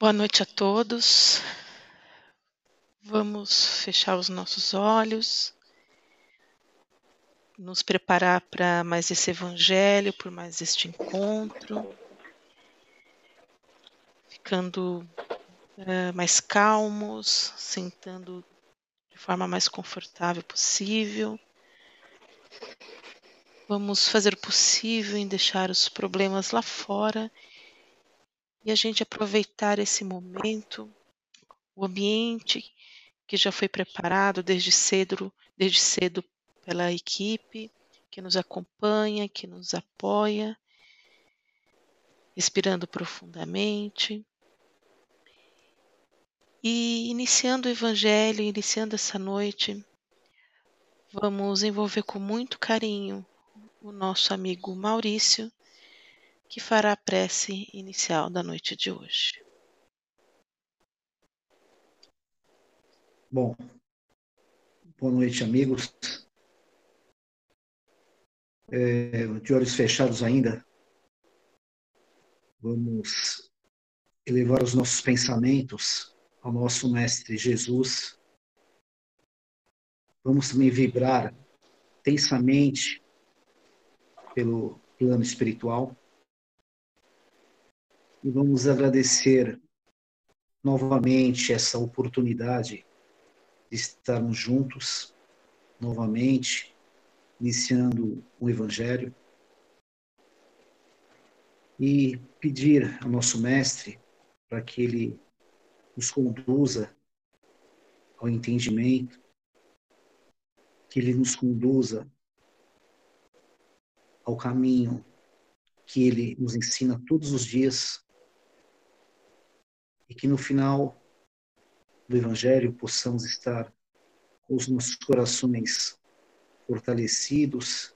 Boa noite a todos. Vamos fechar os nossos olhos, nos preparar para mais esse evangelho, por mais este encontro, ficando uh, mais calmos, sentando de forma mais confortável possível. Vamos fazer o possível em deixar os problemas lá fora e a gente aproveitar esse momento, o ambiente que já foi preparado desde cedo, desde cedo pela equipe que nos acompanha, que nos apoia, respirando profundamente. E iniciando o evangelho, iniciando essa noite, vamos envolver com muito carinho o nosso amigo Maurício, que fará a prece inicial da noite de hoje. Bom, boa noite, amigos. É, de olhos fechados ainda, vamos elevar os nossos pensamentos ao nosso Mestre Jesus. Vamos também vibrar tensamente pelo plano espiritual e vamos agradecer novamente essa oportunidade de estarmos juntos novamente, iniciando o Evangelho. E pedir ao nosso Mestre para que ele nos conduza ao entendimento, que ele nos conduza ao caminho que ele nos ensina todos os dias e que no final do Evangelho possamos estar com os nossos corações fortalecidos,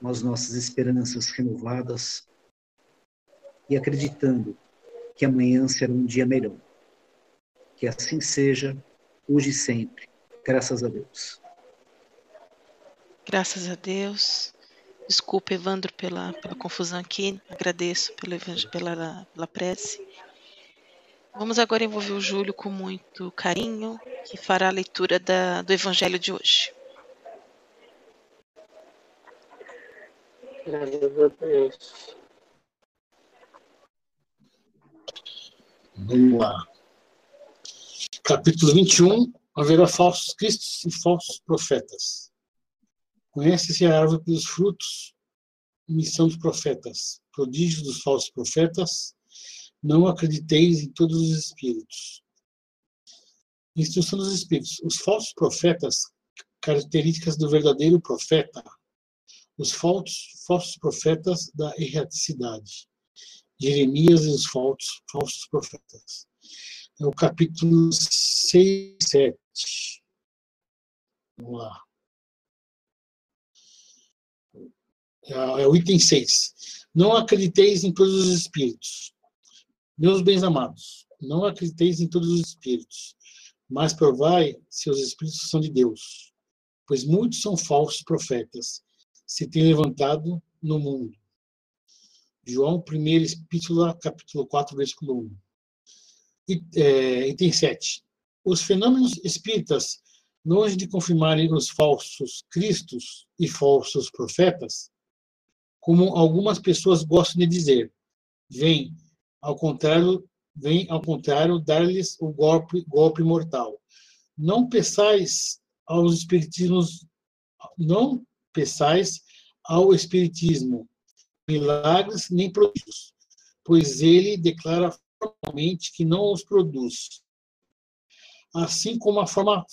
com as nossas esperanças renovadas e acreditando que amanhã será um dia melhor. Que assim seja, hoje e sempre. Graças a Deus. Graças a Deus. Desculpa, Evandro, pela, pela confusão aqui. Agradeço pela, pela, pela prece. Vamos agora envolver o Júlio com muito carinho, que fará a leitura da, do Evangelho de hoje. Graças a Deus. Vamos lá. Capítulo 21. Haverá falsos cristos e falsos profetas. Conhece-se a árvore pelos frutos, missão dos profetas, prodígios dos falsos profetas, não acrediteis em todos os espíritos. Instrução dos espíritos. Os falsos profetas, características do verdadeiro profeta. Os falsos, falsos profetas da erraticidade. Jeremias e os falsos, falsos profetas. É o capítulo 6 e 7. Vamos lá. É, é o item 6. Não acrediteis em todos os espíritos. Meus bens amados, não acrediteis em todos os espíritos, mas provai se os espíritos são de Deus, pois muitos são falsos profetas, se têm levantado no mundo. João 1 Epístola, capítulo 4, versículo 1. E, é, item 7. Os fenômenos espíritas, longe de confirmarem os falsos cristos e falsos profetas, como algumas pessoas gostam de dizer, vêm ao contrário, vem ao contrário dar-lhes o golpe, golpe mortal. Não peçais aos espiritismos, não peçais ao espiritismo milagres nem prodígios, pois ele declara formalmente que não os produz. Assim como a forma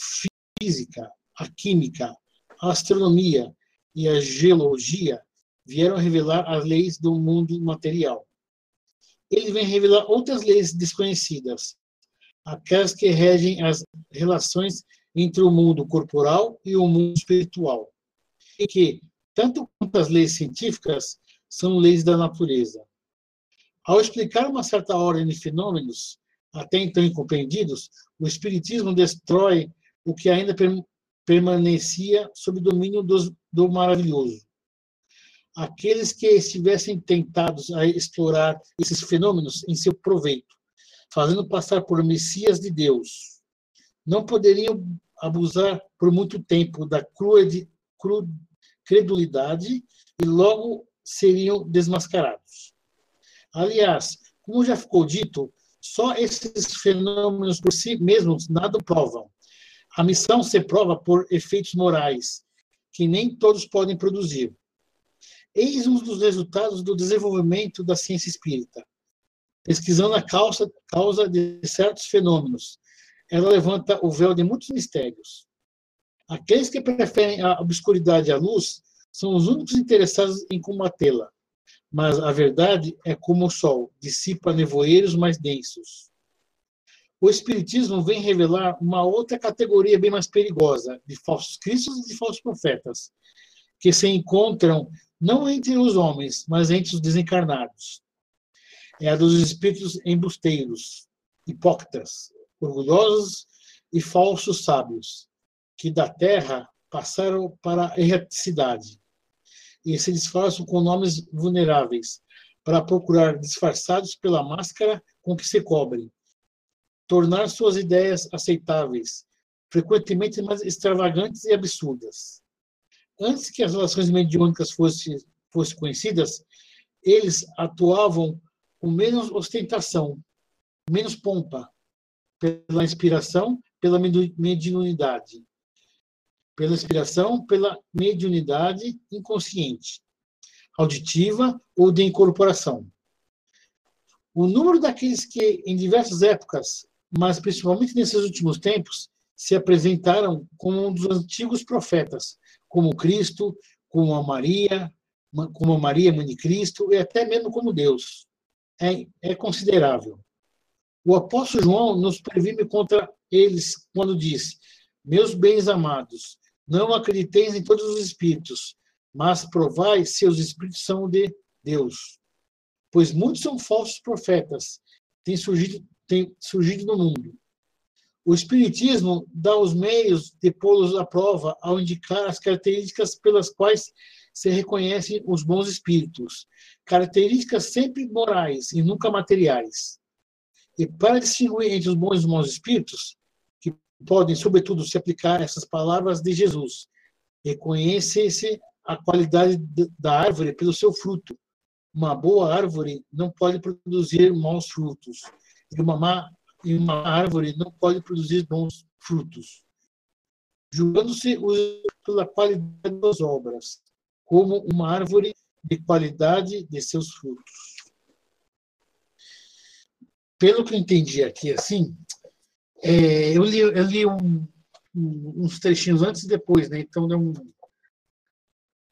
física, a química, a astronomia e a geologia vieram revelar as leis do mundo material ele vem revelar outras leis desconhecidas, aquelas que regem as relações entre o mundo corporal e o mundo espiritual, e que, tanto quanto as leis científicas, são leis da natureza. Ao explicar uma certa ordem de fenômenos, até então incompreendidos, o Espiritismo destrói o que ainda permanecia sob domínio do, maravilhoso aqueles que estivessem tentados a explorar esses fenômenos em seu proveito, fazendo passar por Messias de Deus. Não poderiam abusar por muito tempo da credulidade e logo seriam desmascarados. Aliás, como já ficou dito, só esses fenômenos por si mesmos nada provam. A missão se prova por efeitos morais, que nem todos podem produzir. Eis um dos resultados do desenvolvimento da ciência espírita. Pesquisando a causa, causa de certos fenômenos, ela levanta o véu de muitos mistérios. Aqueles que preferem a obscuridade à luz são os únicos interessados em combatê-la. Mas a verdade é como o sol, dissipa nevoeiros mais densos. O Espiritismo vem revelar uma outra categoria bem mais perigosa, de falsos cristos e de falsos profetas, que se encontram não entre os homens, mas entre os desencarnados. É a dos espíritos embusteiros, hipócritas, orgulhosos e falsos sábios, que da terra passaram para a erraticidade e se disfarçam com nomes vulneráveis, para procurar, disfarçados pela máscara com que se cobrem, tornar suas ideias aceitáveis, frequentemente mais extravagantes e absurdas. Antes que as relações mediúnicas fossem, fossem conhecidas, eles atuavam com menos ostentação, menos pompa, pela inspiração, pela mediunidade. Pela inspiração, pela mediunidade inconsciente, auditiva ou de incorporação. O número daqueles que, em diversas épocas, mas principalmente nesses últimos tempos, se apresentaram como um dos antigos profetas, como Cristo, como a Maria, como a Maria, mãe de Cristo, e até mesmo como Deus. É, é considerável. O apóstolo João nos previne contra eles quando diz: Meus bens amados, não acrediteis em todos os espíritos, mas provai se os espíritos são de Deus. Pois muitos são falsos profetas, têm surgido, têm surgido no mundo. O Espiritismo dá os meios de pô-los à prova ao indicar as características pelas quais se reconhecem os bons espíritos, características sempre morais e nunca materiais. E para distinguir entre os bons e os maus espíritos, que podem, sobretudo, se aplicar essas palavras de Jesus, reconhece-se a qualidade da árvore pelo seu fruto. Uma boa árvore não pode produzir maus frutos, e uma má e uma árvore não pode produzir bons frutos. Julgando-se pela qualidade das obras, como uma árvore de qualidade de seus frutos pelo que eu entendi aqui, assim, é, eu li, eu li um, um, uns trechinhos antes e depois, né? Então, um,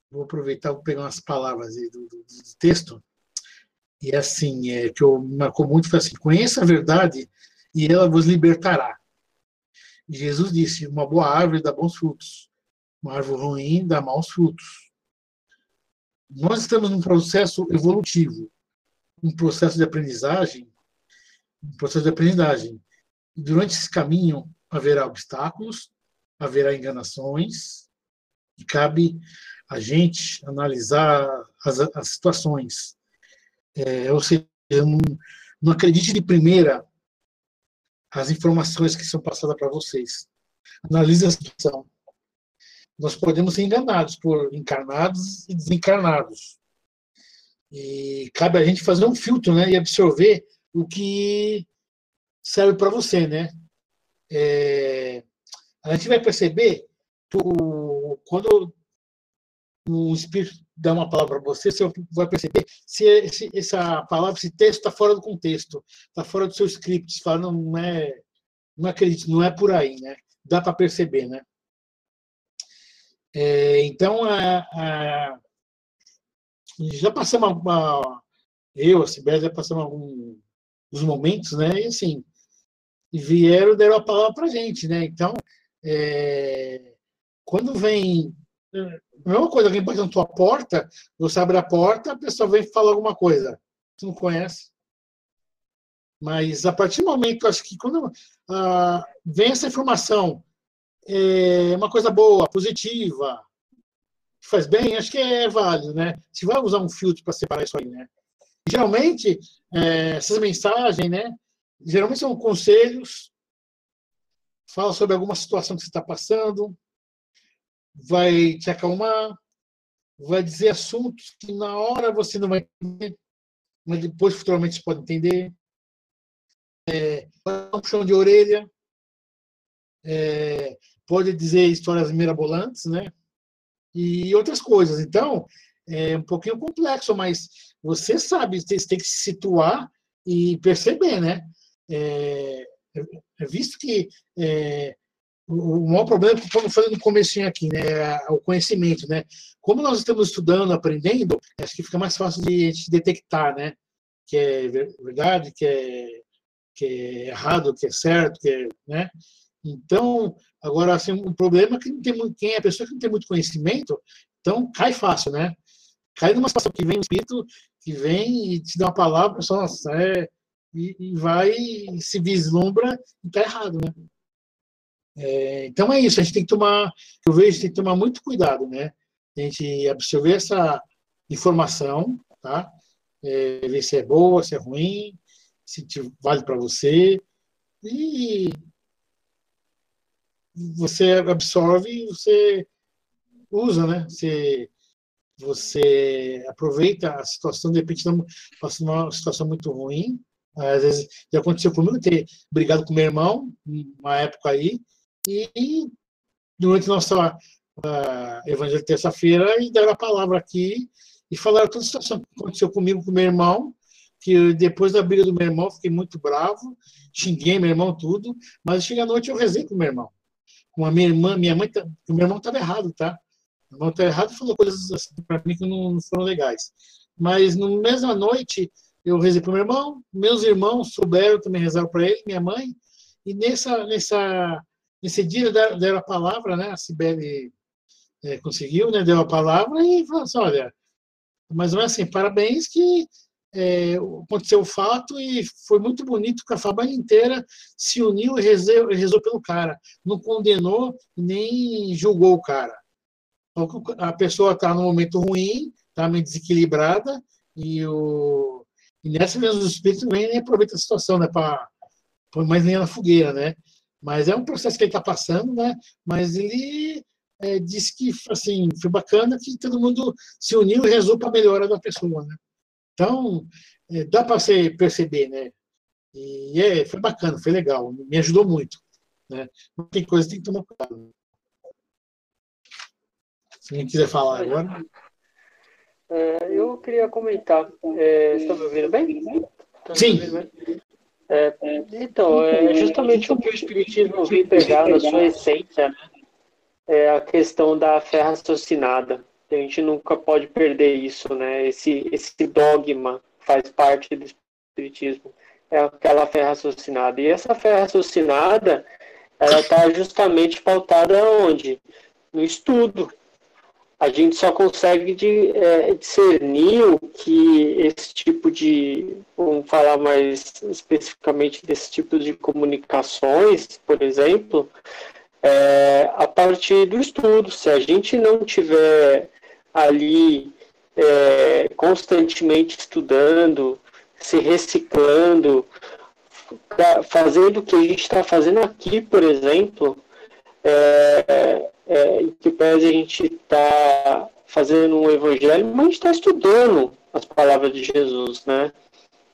vou aproveitar, vou pegar umas palavras do, do, do, texto. E assim, é, que eu marcou muito, foi assim, conheça a verdade e ela vos libertará. Jesus disse, uma boa árvore dá bons frutos, uma árvore ruim dá maus frutos. Nós estamos num processo evolutivo, um processo de aprendizagem um processo de aprendizagem. E durante esse caminho haverá obstáculos, haverá enganações, e cabe a gente analisar as, as situações. É, ou seja, não, não acredite de primeira as informações que são passadas para vocês. Analise a situação. Nós podemos ser enganados por encarnados e desencarnados. E cabe a gente fazer um filtro né, e absorver o que serve para você, né? É, a gente vai perceber tu, quando o Espírito dá uma palavra para você, você vai perceber se esse, essa palavra, esse texto está fora do contexto, está fora do seu script, fala, não, não é, não acredito, não é por aí, né? Dá para perceber, né? É, então, a, a, já passamos, eu, a Sibéria, já passamos algum, os momentos, né? E assim, vieram deram a palavra para gente, né? Então, é, quando vem a mesma coisa, alguém bate na tua porta, você abre a porta, a pessoa vem falar alguma coisa. Você não conhece. Mas a partir do momento, acho que quando ah, vem essa informação, é uma coisa boa, positiva, faz bem, acho que é válido, né? Se vai usar um filtro para separar isso aí, né? Geralmente, é, essas mensagens, né? geralmente são conselhos, fala sobre alguma situação que você está passando, vai te acalmar, vai dizer assuntos que na hora você não vai entender, mas depois futuramente você pode entender. É, um puxão de orelha, é, pode dizer histórias mirabolantes, né? E outras coisas. Então, é um pouquinho complexo, mas você sabe, você tem que se situar e perceber, né? É, é visto que é, o maior problema que estamos falando no começo aqui, né, é o conhecimento, né? Como nós estamos estudando, aprendendo, acho que fica mais fácil de gente detectar, né? Que é verdade, que é, que é errado, que é certo, que é, né? Então, agora, assim, um problema é que não tem muito, quem é a pessoa que não tem muito conhecimento, então cai fácil, né? Cai numa situação que vem um espírito que vem e te dá uma palavra, só nossa, é, e, e vai e se vislumbra e está errado, né? É, então é isso, a gente tem que tomar, eu vejo, tem que tomar muito cuidado, né? A gente absorver essa informação, tá? É, ver se é boa, se é ruim, se vale para você e você absorve e você usa, né? Você, você aproveita a situação, de repente passa uma situação muito ruim. Às vezes já aconteceu comigo ter brigado com meu irmão, uma época aí, e durante nossa uh, Evangelho de terça-feira, e deram a palavra aqui e falaram toda a situação que aconteceu comigo com meu irmão, que depois da briga do meu irmão fiquei muito bravo, xinguei meu irmão tudo, mas chega à noite eu rezei com meu irmão. Com a minha irmã, minha mãe, tá, meu irmão estava errado, tá? Meu irmão estava errado falou coisas assim para mim que não, não foram legais. Mas na mesma noite eu rezei para meu irmão, meus irmãos souberam também rezar para ele, minha mãe, e nessa nessa Nesse dia deram a palavra, né? A Sibeli é, conseguiu, né? Deu a palavra e falou assim, olha, mas não é assim, parabéns que é, aconteceu o fato e foi muito bonito que a família inteira se uniu e rezou, rezou pelo cara. Não condenou nem julgou o cara. Então, a pessoa está num momento ruim, está meio desequilibrada e, o, e nessa mesmo espírito vem e aproveita a situação, né? Para pôr mais lenha na fogueira, né? Mas é um processo que ele está passando, né? Mas ele é, disse que assim, foi bacana que todo mundo se uniu e rezou para a melhora da pessoa, né? Então, é, dá para você perceber, né? E é, foi bacana, foi legal, me ajudou muito. Né? Tem coisa que tem que tomar cuidado. Se alguém quiser falar agora. É, eu queria comentar. É, está me ouvindo bem? Tá Sim. Ouvindo bem? É, então, é justamente o que o Espiritismo vem pegar na sua essência, né? É a questão da fé raciocinada. A gente nunca pode perder isso, né? Esse, esse dogma faz parte do Espiritismo. É aquela fé raciocinada. E essa fé raciocinada, ela está justamente pautada onde? No estudo, a gente só consegue de, é, discernir o que esse tipo de, vamos falar mais especificamente desse tipo de comunicações, por exemplo, é, a partir do estudo. Se a gente não tiver ali é, constantemente estudando, se reciclando, fazendo o que a gente está fazendo aqui, por exemplo, é, é, em que pese a gente está fazendo um evangelho, mas a gente está estudando as palavras de Jesus, né?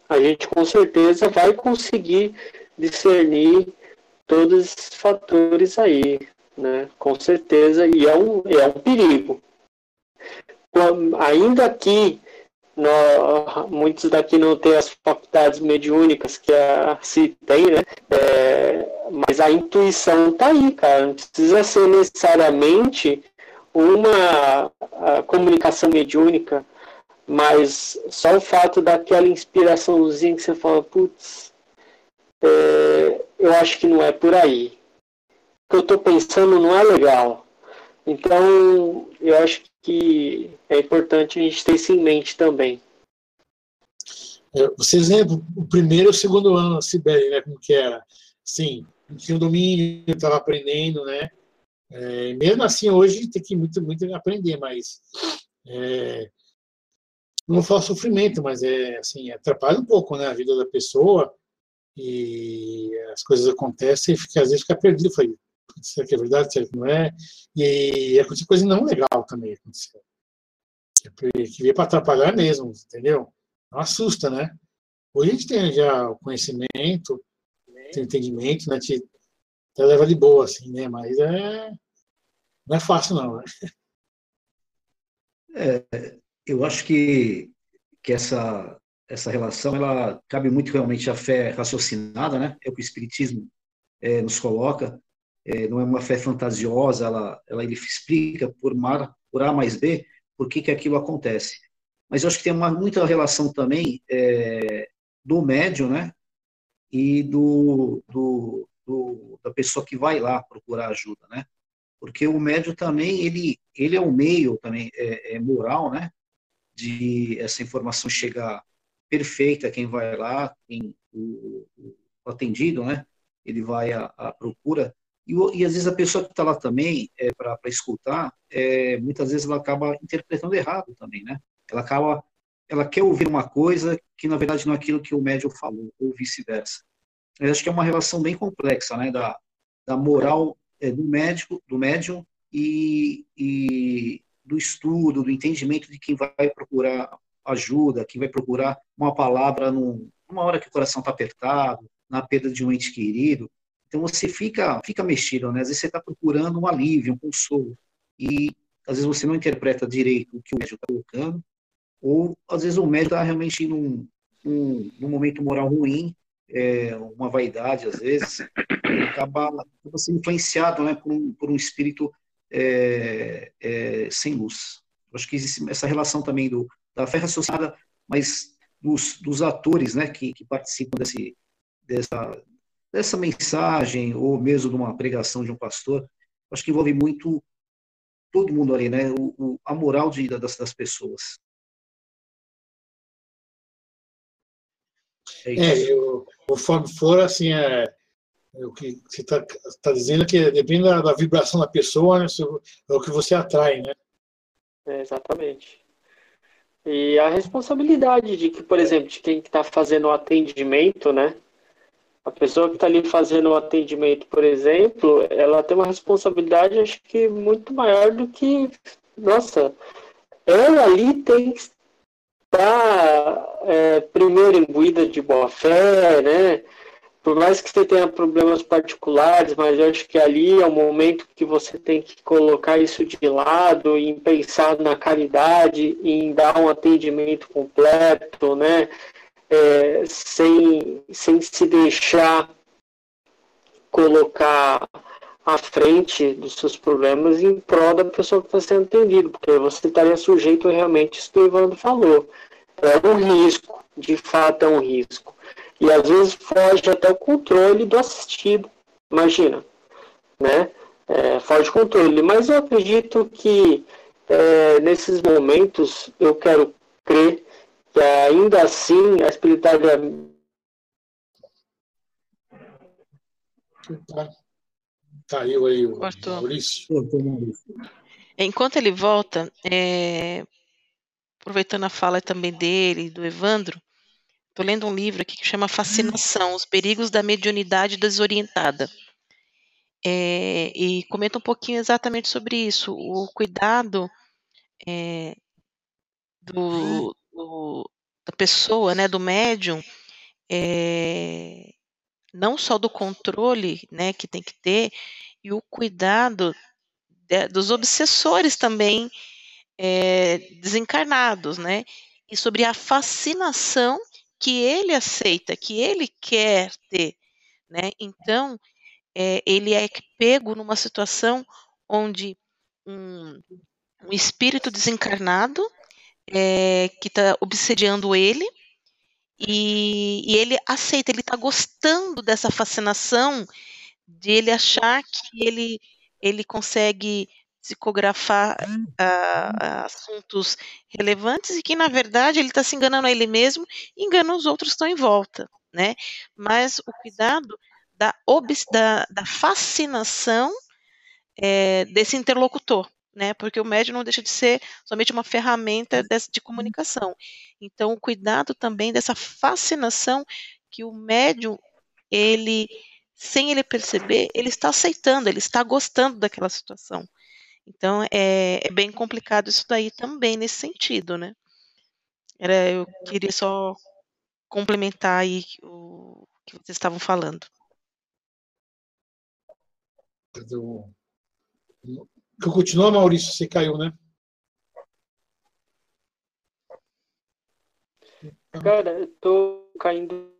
A gente com certeza vai conseguir discernir todos esses fatores aí, né? Com certeza, e é um, é um perigo. Ainda que nós, muitos daqui não têm as faculdades mediúnicas que a CI tem, né? É, mas a intuição tá aí, cara. Não precisa ser necessariamente uma comunicação mediúnica, mas só o fato daquela inspiraçãozinha que você fala, putz, é, eu acho que não é por aí. O que eu estou pensando não é legal. Então, eu acho que é importante a gente ter isso em mente também. É, vocês lembram o primeiro e o segundo ano na Sibéria, né? Como que era? Sim, tinha o domínio, estava aprendendo, né? É, mesmo assim, hoje tem que muito, muito aprender, mas é, não fala sofrimento, mas é assim, atrapalha um pouco né, a vida da pessoa e as coisas acontecem e fica, às vezes fica perdido. Falei, será que é verdade, será que não é? E aconteceu coisa não legal também. Aconteceu. Que veio para atrapalhar mesmo, entendeu? Não assusta, né? Hoje a gente tem já o conhecimento, tem o entendimento, né? Te, te leva de boa, assim, né? Mas é, não é fácil, não. Né? É, eu acho que, que essa, essa relação ela cabe muito realmente à fé raciocinada, né? É o que o Espiritismo é, nos coloca. É, não é uma fé fantasiosa, ela, ela ele explica por, mar, por A mais B por que, que aquilo acontece. Mas eu acho que tem uma, muita relação também é, do médium, né? E do, do, do, da pessoa que vai lá procurar ajuda, né? Porque o médium também, ele, ele é um meio também é, é moral, né? De essa informação chegar perfeita quem vai lá, quem, o, o atendido, né? Ele vai à, à procura. E, e, às vezes a pessoa que está lá também, é, para escutar, é, muitas vezes ela acaba interpretando errado também, né? Ela acaba, ela quer ouvir uma coisa que na verdade não é aquilo que o médium falou, ou vice-versa. Eu acho que é uma relação bem complexa, né? Da, da moral é, do médico, do médium e, e do estudo, do entendimento de quem vai procurar ajuda, que vai procurar uma palavra num, numa hora que o coração está apertado, na perda de um ente querido. Então você fica, fica mexido, né? Às vezes você está procurando um alívio, um consolo. E às vezes você não interpreta direito o que o médico está colocando, ou às vezes o médico está realmente num, num, num, momento moral ruim, é, uma vaidade, às vezes, acaba, acaba sendo influenciado né, por, um, por um espírito é, é, sem luz. Eu acho que existe essa relação também do, da fé raciocinada, mas dos, dos atores né, que, que participam desse, dessa, dessa mensagem, ou mesmo de uma pregação de um pastor, acho que envolve muito todo mundo ali, né? O, o a moral de, das, das pessoas. É, é o, o for assim, é, é o que você está tá dizendo que depende da, da, vibração da pessoa, né? É o que você atrai, né? É, exatamente. E a responsabilidade de que, por exemplo, de quem está fazendo o atendimento, né? A pessoa que está ali fazendo o atendimento, por exemplo, ela tem uma responsabilidade, acho que muito maior do que, nossa, ela ali tem que estar é, primeiro imbuída de boa fé, né? por mais que você tenha problemas particulares, mas eu acho que ali é o momento que você tem que colocar isso de lado e pensar na caridade, em dar um atendimento completo, né? É, sem, sem se deixar colocar à frente dos seus problemas em prol da pessoa que está sendo atendida, porque você estaria sujeito realmente isso que o Evandro falou. É um risco, de fato é um risco e às vezes foge até o controle do assistido, imagina, né? É, foge controle. Mas eu acredito que é, nesses momentos eu quero crer que ainda assim a espiritualidade Caiu aí o Cortou. Maurício. Enquanto ele volta, é, aproveitando a fala também dele, do Evandro, Estou lendo um livro aqui que chama Fascinação: Os Perigos da Mediunidade Desorientada. É, e comenta um pouquinho exatamente sobre isso, o cuidado é, do, do, da pessoa, né, do médium, é, não só do controle né, que tem que ter, e o cuidado de, dos obsessores também é, desencarnados, né, e sobre a fascinação que ele aceita, que ele quer ter, né? Então, é, ele é pego numa situação onde um, um espírito desencarnado é, que está obsediando ele e, e, ele aceita, ele está gostando dessa fascinação de ele achar que ele ele consegue psicografar uh, assuntos relevantes e que, na verdade, ele está se enganando a ele mesmo e engana os outros que estão em volta, né? Mas o cuidado da, da, da fascinação é, desse interlocutor, né? Porque o médium não deixa de ser somente uma ferramenta de, de comunicação. Então, o cuidado também dessa fascinação que o médium ele, sem ele perceber, ele está aceitando, ele está gostando daquela situação. Então é, é bem complicado isso daí também nesse sentido, né? Era, eu queria só complementar aí o que vocês estavam falando. Continua, Maurício, você caiu, né? Cara, eu tô caindo.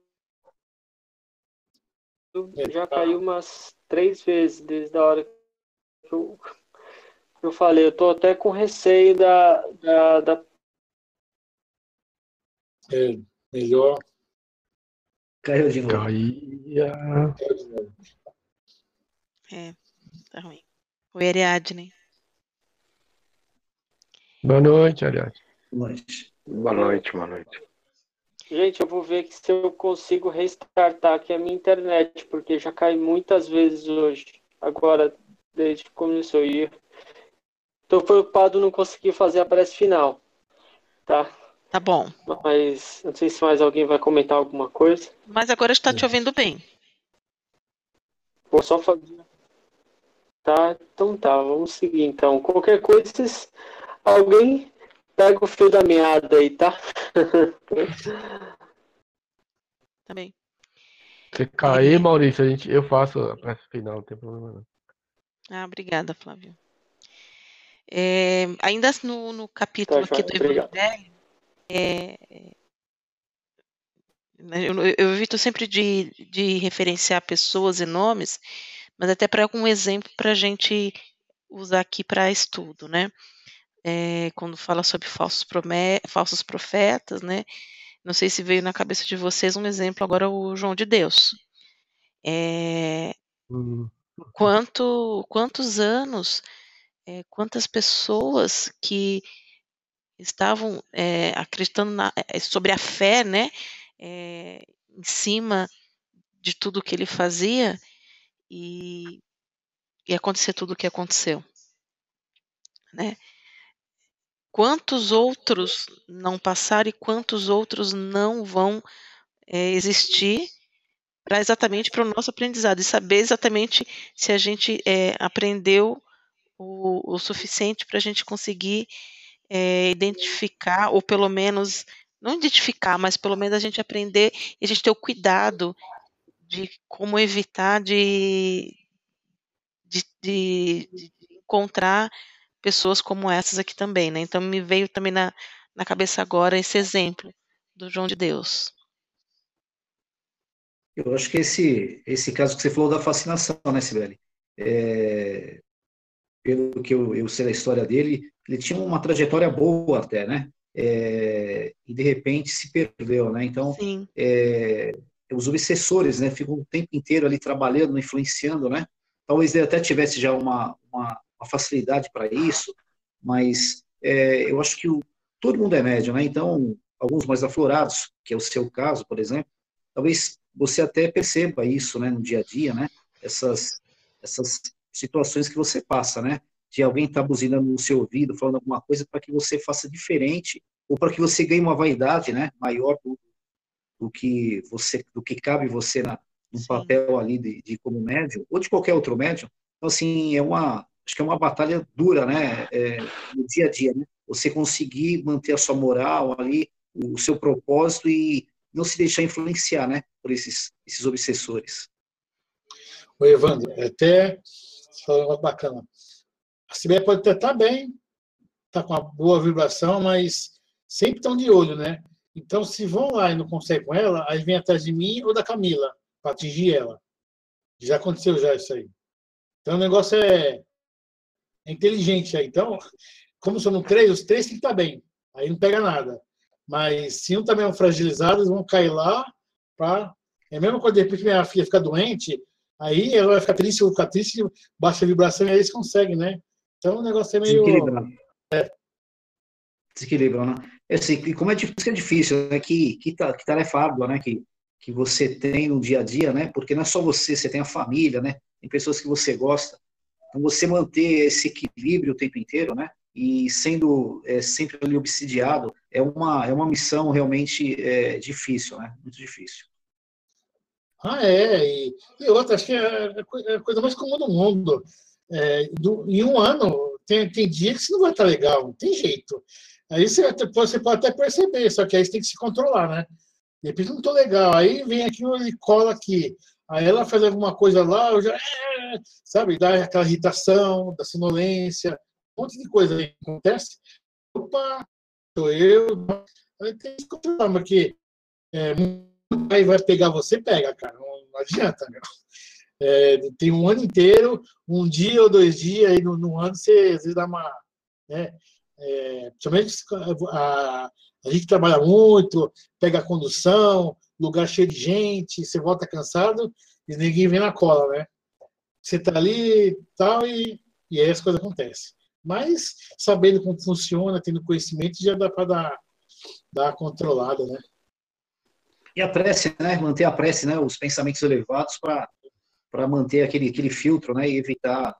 É, já tá. caiu umas três vezes desde a hora que eu, eu falei. Eu tô até com receio da. da, da... É, melhor. Caiu de novo. Caía. É, tá ruim. O Ariadne. Boa noite, Ariadne. Boa noite. Boa noite, boa noite. Gente, eu vou ver se eu consigo restartar aqui a minha internet, porque já cai muitas vezes hoje. Agora, desde que começou a ir. Estou preocupado não conseguir fazer a prece final. Tá? Tá bom. Mas não sei se mais alguém vai comentar alguma coisa. Mas agora está te ouvindo bem. Vou só fazer. Tá, então tá, vamos seguir então. Qualquer coisa, alguém pega o fio da meada aí, tá? Também. Se cair, Maurício, a gente, eu faço a prece final, não tem problema não. Ah, obrigada, Flávio. É, ainda no, no capítulo tá, aqui do. Evangelho, é, eu, eu evito sempre de, de referenciar pessoas e nomes, mas até para algum exemplo para a gente usar aqui para estudo, né? é, quando fala sobre falsos, falsos profetas, né? Não sei se veio na cabeça de vocês um exemplo agora o João de Deus. É, uhum. quanto, quantos anos, é, quantas pessoas que estavam é, acreditando na, sobre a fé, né? em cima de tudo que ele fazia e, e acontecer tudo o que aconteceu, né? quantos outros não passaram e quantos outros não vão é, existir para exatamente para o nosso aprendizado e saber exatamente se a gente é, aprendeu o, o suficiente para a gente conseguir é, identificar ou pelo menos não identificar, mas pelo menos a gente aprender e a gente ter o cuidado de como evitar de, de, de, de encontrar pessoas como essas aqui também, né? Então me veio também na, na cabeça agora esse exemplo do João de Deus. Eu acho que esse, esse caso que você falou da fascinação, né, Sibeli? É, pelo que eu, eu sei da história dele, ele tinha uma trajetória boa até, né? É, e de repente se perdeu, né? Então, é, os obsessores, né, ficam o tempo inteiro ali trabalhando, influenciando, né? Talvez ele até tivesse já uma, uma uma facilidade para isso, mas é, eu acho que o, todo mundo é médium, né? Então, alguns mais aflorados, que é o seu caso, por exemplo, talvez você até perceba isso, né, no dia a dia, né? Essas, essas situações que você passa, né? De alguém estar tá buzinando no seu ouvido, falando alguma coisa para que você faça diferente ou para que você ganhe uma vaidade, né? Maior do, do que você, do que cabe você na, no Sim. papel ali de, de como médium ou de qualquer outro médium. Então, assim, é uma acho que é uma batalha dura, né, é, no dia a dia, né? Você conseguir manter a sua moral ali, o seu propósito e não se deixar influenciar, né, por esses, esses obsessores. O Evandro, é até falou uma bacana. A CBE pode até estar bem, estar tá com uma boa vibração, mas sempre estão de olho, né? Então, se vão lá e não conseguem com ela, aí vem atrás de mim ou da Camila para atingir ela. Já aconteceu já isso aí. Então, o negócio é é inteligente aí. Então, como são três, os três têm que estar bem. Aí não pega nada. Mas se um também é fragilizado, eles vão cair lá para. É a mesma coisa, de repente minha filha fica doente, aí ela vai ficar triste, eu vou ficar triste, baixa a vibração e aí eles conseguem, né? Então o negócio é meio. É. Desequilibra, né? É assim, e como é difícil, é difícil, né? Que, que, que tarefa árdua, né? Que, que você tem no dia a dia, né? Porque não é só você, você tem a família, né? Tem pessoas que você gosta. Então, você manter esse equilíbrio o tempo inteiro, né? E sendo é, sempre ali obsidiado, é uma, é uma missão realmente é, difícil, né? Muito difícil. Ah, é. E, e outra, acho que é a coisa mais comum do mundo. É, do, em um ano, tem, tem dia que você não vai estar legal, não tem jeito. Aí você, você pode até perceber, só que aí você tem que se controlar, né? De repente não estou legal. Aí vem aqui, ele cola aqui. Aí ela faz alguma coisa lá, eu já. É, sabe, dá aquela irritação, da sonolência, um monte de coisa aí acontece. Opa, sou eu. Aí tem que controlar, porque é, aí vai pegar você, pega, cara. Não, não adianta, meu. É, tem um ano inteiro, um dia ou dois dias, aí no, no ano você às vezes dá uma. Né, é, principalmente a, a gente trabalha muito, pega a condução, lugar cheio de gente, você volta cansado e ninguém vem na cola, né? Você tá ali tal, e, e aí as coisas acontecem. Mas sabendo como funciona, tendo conhecimento, já dá para dar, dar controlada, né? E a prece, né? Manter a prece, né? Os pensamentos elevados para manter aquele, aquele filtro, né? E evitar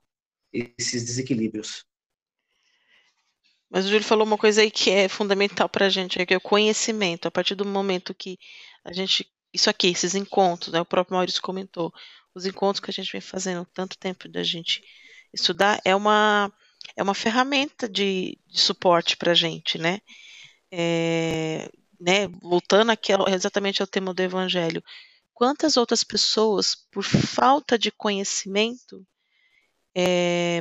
esses desequilíbrios. Mas o Júlio falou uma coisa aí que é fundamental para a gente, é que é o conhecimento. A partir do momento que a gente. Isso aqui, esses encontros, né, o próprio Maurício comentou, os encontros que a gente vem fazendo tanto tempo da gente estudar, é uma, é uma ferramenta de, de suporte para a gente, né? É, né? Voltando exatamente ao tema do Evangelho. Quantas outras pessoas, por falta de conhecimento, é,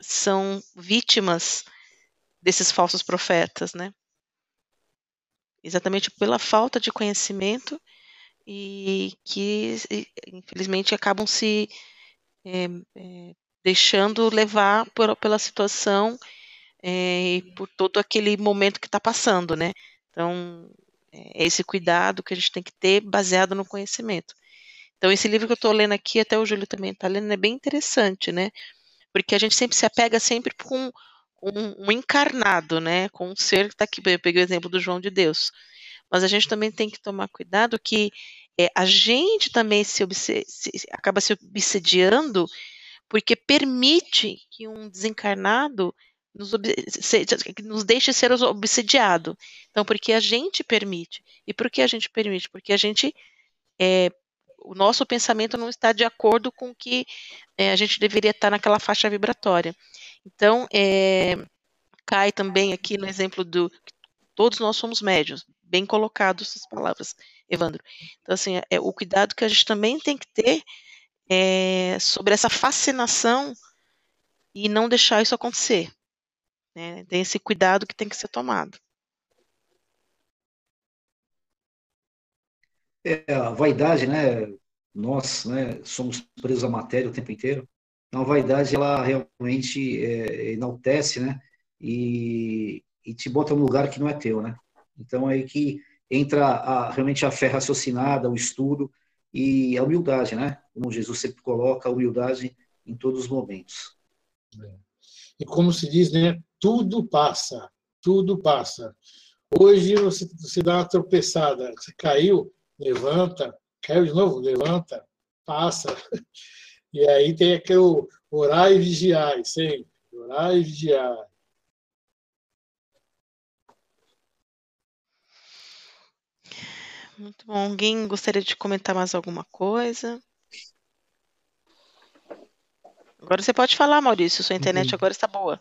são vítimas desses falsos profetas, né? Exatamente pela falta de conhecimento e que, infelizmente, acabam se é, é, deixando levar por, pela situação é, e por todo aquele momento que está passando, né? Então, é esse cuidado que a gente tem que ter baseado no conhecimento. Então, esse livro que eu estou lendo aqui, até o Júlio também está lendo, é bem interessante, né? Porque a gente sempre se apega sempre com um, um encarnado, né, com um ser que está aqui. Eu peguei o exemplo do João de Deus. Mas a gente também tem que tomar cuidado que é, a gente também se, se, acaba se obsediando porque permite que um desencarnado nos, se, nos deixe ser obsediado. Então, porque a gente permite. E por que a gente permite? Porque a gente. É, o nosso pensamento não está de acordo com o que é, a gente deveria estar naquela faixa vibratória. Então, é, cai também aqui no exemplo do todos nós somos médios, bem colocado essas palavras, Evandro. Então, assim, é, o cuidado que a gente também tem que ter é, sobre essa fascinação e não deixar isso acontecer. Né? Tem esse cuidado que tem que ser tomado. É, a vaidade, né? Nós, né, somos presos à matéria o tempo inteiro. Então, a vaidade, ela realmente é, enaltece, né? E, e te bota num lugar que não é teu, né? Então, é aí que entra a, realmente a fé raciocinada, o estudo e a humildade, né? Como Jesus sempre coloca, a humildade em todos os momentos. É. E como se diz, né? Tudo passa, tudo passa. Hoje você, você dá uma tropeçada, você caiu, levanta, caiu de novo, levanta, passa. E aí tem aquele orar e vigiar, sempre. Orar e vigiar. Muito bom. Alguém gostaria de comentar mais alguma coisa? Agora você pode falar, Maurício. Sua internet uhum. agora está boa.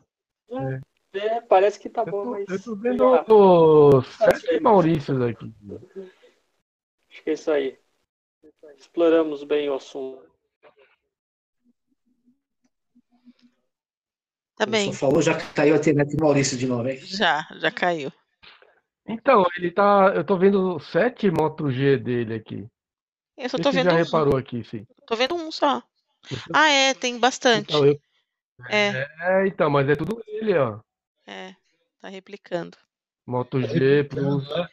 É, é parece que está boa, mas. Eu estou vendo os sete Maurícios aqui. Acho que é isso aí. Exploramos bem o assunto. Tá bem. Só falou, já caiu a internet do Maurício de novo, hein? Já, já caiu. Então, ele tá. Eu tô vendo sete Moto G dele aqui. Eu só tô Esse vendo já um. reparou aqui, sim. Tô vendo um só. Ah, é, tem bastante. Então, eu... é. é, então, mas é tudo ele, ó. É, tá replicando. Moto G Plus. Né?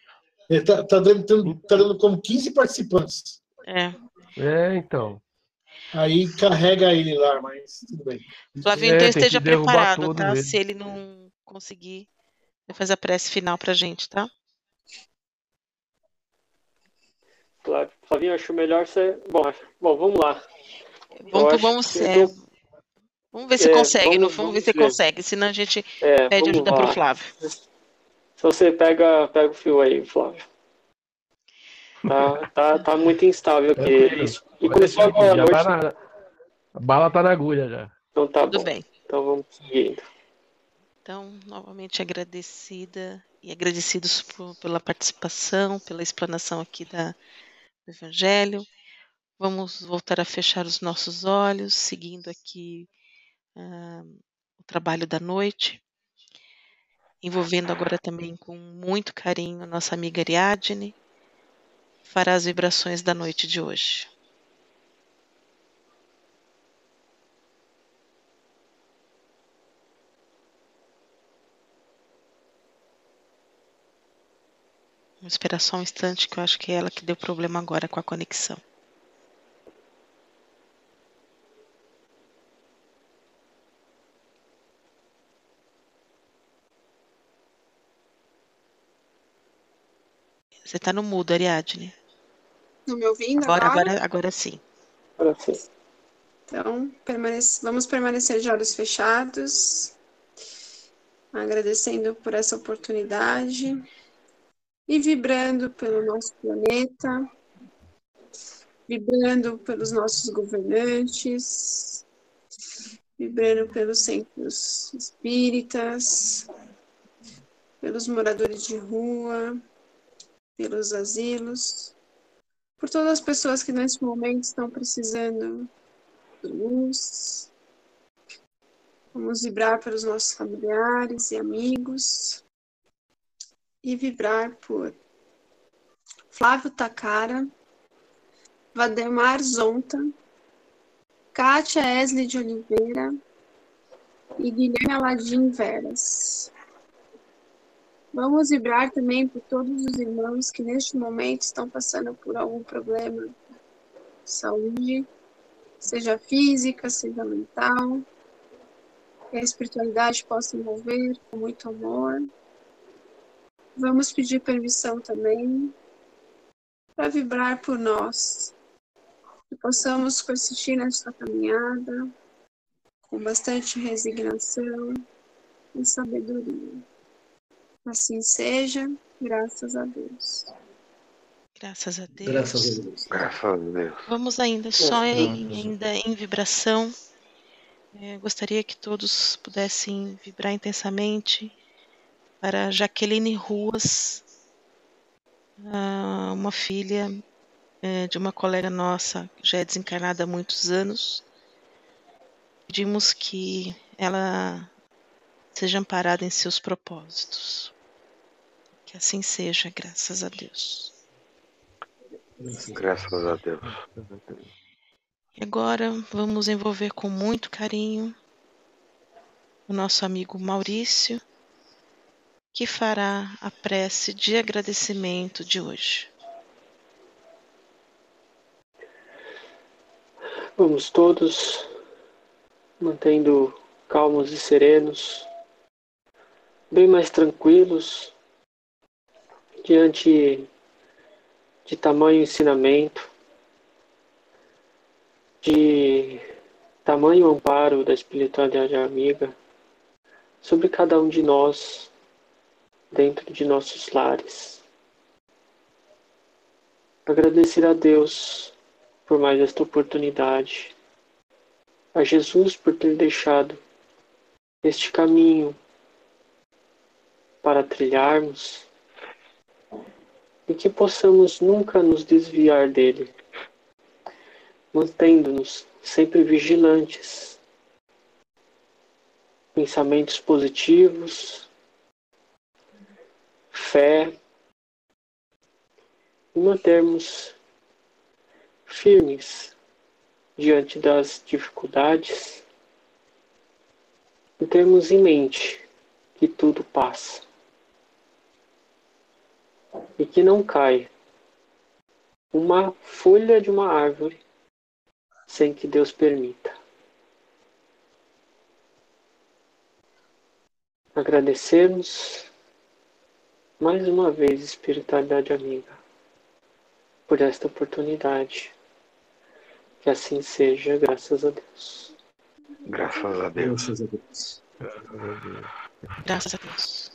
Ele tá, tá, dando, tá dando como 15 participantes. É. É, então. Aí carrega ele lá, mas tudo bem. Flavinho, então esteja preparado, tá? Mesmo. Se ele não conseguir, fazer a prece final pra gente, tá? Claro. Flavinho, acho melhor você. Bom, bom vamos lá. Vamos, vamos, é, tô... vamos ver se é, consegue, vamos, vamos, ver se ver. consegue, senão a gente é, pede ajuda para o Flávio. Se você pega, pega o fio aí, Flávio. Tá, tá, tá muito instável aqui. Tranquilo. Isso. E começou agora à já noite. tá na, a bala tá na agulha já. Então tá Tudo bom. bem. Então vamos seguindo. Então, novamente agradecida e agradecidos por- pela participação, pela explanação aqui da, do Evangelho. Vamos voltar a fechar os nossos olhos, seguindo aqui ah, o trabalho da noite, envolvendo agora também com muito carinho a nossa amiga Ariadne, que fará as vibrações da noite de hoje. Vamos esperar só um instante, que eu acho que é ela que deu problema agora com a conexão. Você está no mudo, Ariadne. Estão me ouvindo Agora, agora? agora, agora sim. Agora sim. Então, permanece- vamos permanecer de olhos fechados, agradecendo por essa oportunidade e vibrando pelo nosso planeta, vibrando pelos nossos governantes, vibrando pelos centros espíritas, pelos moradores de rua, pelos asilos, por todas as pessoas que nesse momento estão precisando de luz. Vamos vibrar pelos nossos familiares e amigos. E vibrar por Flávio Takara, Vademar Zonta, Kátia Esli de Oliveira e Guilherme Aladim Veras. Vamos vibrar também por todos os irmãos que neste momento estão passando por algum problema de saúde, seja física, seja mental. Que a espiritualidade possa envolver com muito amor. Vamos pedir permissão também para vibrar por nós, que possamos persistir nesta caminhada com bastante resignação e sabedoria. Assim seja, graças a Deus. Graças a Deus. Graças a Deus. Graças a Deus. Vamos ainda só em, ainda em vibração. Eh, gostaria que todos pudessem vibrar intensamente para Jaqueline Ruas, ah, uma filha eh, de uma colega nossa, que já é desencarnada há muitos anos. Pedimos que ela seja amparada em seus propósitos. Que assim seja, graças a Deus. Graças a Deus. E agora vamos envolver com muito carinho o nosso amigo Maurício, que fará a prece de agradecimento de hoje. Vamos todos mantendo calmos e serenos, bem mais tranquilos diante de tamanho ensinamento, de tamanho amparo da espiritualidade amiga sobre cada um de nós dentro de nossos lares. Agradecer a Deus por mais esta oportunidade, a Jesus por ter deixado este caminho para trilharmos e que possamos nunca nos desviar dele, mantendo-nos sempre vigilantes, pensamentos positivos, fé e mantermos firmes diante das dificuldades e termos em mente que tudo passa e que não cai uma folha de uma árvore sem que Deus permita. Agradecemos mais uma vez, espiritualidade amiga, por esta oportunidade. Que assim seja, graças a Deus. Graças a Deus. Graças a Deus. Graças a Deus.